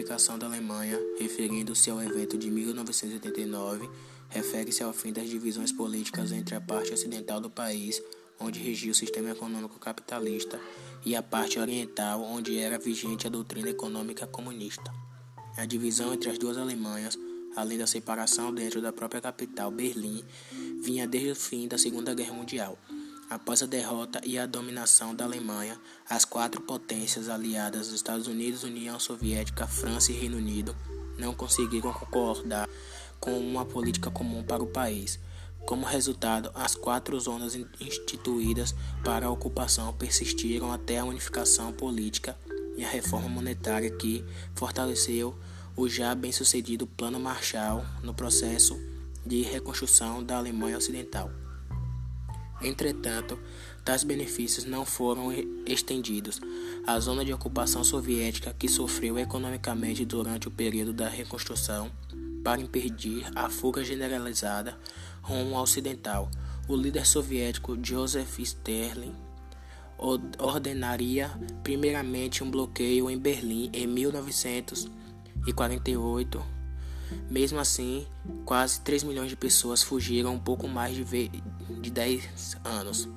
unificação da Alemanha, referindo-se ao evento de 1989, refere-se ao fim das divisões políticas entre a parte ocidental do país, onde regia o sistema econômico capitalista, e a parte oriental, onde era vigente a doutrina econômica comunista. A divisão entre as duas Alemanhas, além da separação dentro da própria capital, Berlim, vinha desde o fim da Segunda Guerra Mundial. Após a derrota e a dominação da Alemanha, as quatro potências aliadas, Estados Unidos, União Soviética, França e Reino Unido, não conseguiram concordar com uma política comum para o país. Como resultado, as quatro zonas instituídas para a ocupação persistiram até a unificação política e a reforma monetária que fortaleceu o já bem-sucedido Plano Marshall no processo de reconstrução da Alemanha Ocidental. Entretanto, tais benefícios não foram estendidos à zona de ocupação soviética que sofreu economicamente durante o período da reconstrução para impedir a fuga generalizada rumo ao ocidental. O líder soviético Joseph Stalin ordenaria primeiramente um bloqueio em Berlim em 1948 mesmo assim, quase 3 milhões de pessoas fugiram um pouco mais de, de 10 anos.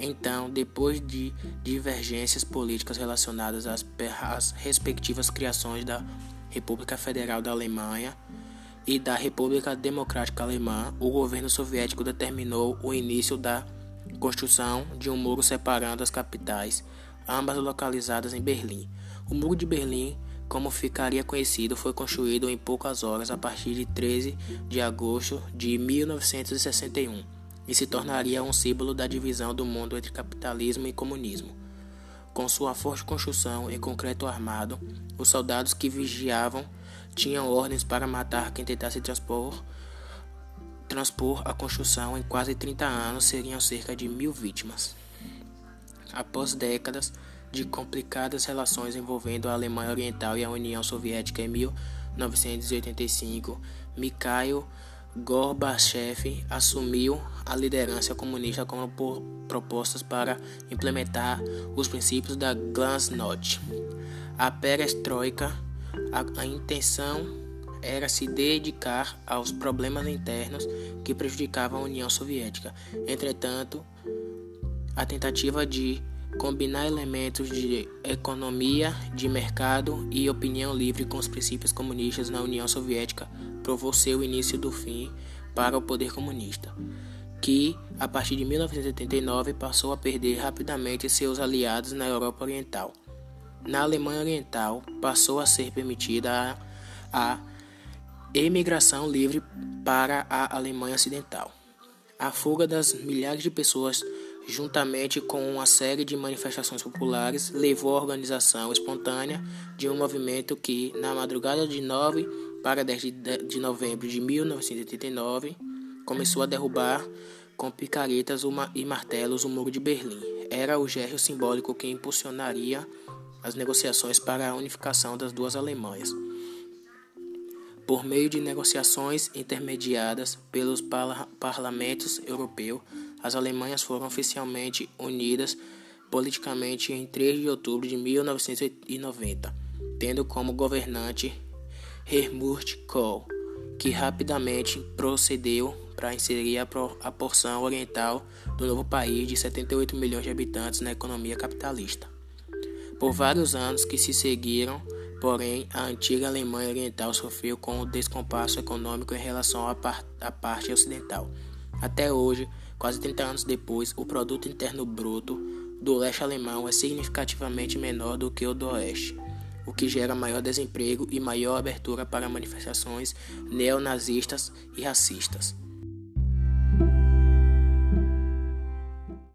Então, depois de divergências políticas relacionadas às, às respectivas criações da República Federal da Alemanha e da República Democrática Alemã, o governo soviético determinou o início da construção de um muro separando as capitais, ambas localizadas em Berlim. O Muro de Berlim como ficaria conhecido, foi construído em poucas horas a partir de 13 de agosto de 1961 e se tornaria um símbolo da divisão do mundo entre capitalismo e comunismo. Com sua forte construção em concreto armado, os soldados que vigiavam tinham ordens para matar quem tentasse transpor, transpor a construção em quase 30 anos seriam cerca de mil vítimas. Após décadas, de complicadas relações envolvendo a Alemanha Oriental e a União Soviética em 1985, Mikhail Gorbachev assumiu a liderança comunista por propostas para implementar os princípios da Glasnost. A perestroika, a, a intenção era se dedicar aos problemas internos que prejudicavam a União Soviética. Entretanto, a tentativa de combinar elementos de economia de mercado e opinião livre com os princípios comunistas na União Soviética provou seu início do fim para o poder comunista, que, a partir de 1989, passou a perder rapidamente seus aliados na Europa Oriental. Na Alemanha Oriental, passou a ser permitida a, a emigração livre para a Alemanha Ocidental. A fuga das milhares de pessoas juntamente com uma série de manifestações populares, levou à organização espontânea de um movimento que, na madrugada de 9 para 10 de novembro de 1989, começou a derrubar com picaretas e martelos o muro de Berlim. Era o gesto simbólico que impulsionaria as negociações para a unificação das duas Alemanhas. Por meio de negociações intermediadas pelos parlamentos europeu, as Alemanhas foram oficialmente unidas politicamente em 3 de outubro de 1990, tendo como governante Helmut Kohl, que rapidamente procedeu para inserir a porção oriental do novo país de 78 milhões de habitantes na economia capitalista. Por vários anos que se seguiram, porém, a antiga Alemanha Oriental sofreu com o descompasso econômico em relação à, parte ocidental. Até hoje, Quase 30 anos depois, o produto interno bruto do leste alemão é significativamente menor do que o do oeste, o que gera maior desemprego e maior abertura para manifestações neonazistas e racistas.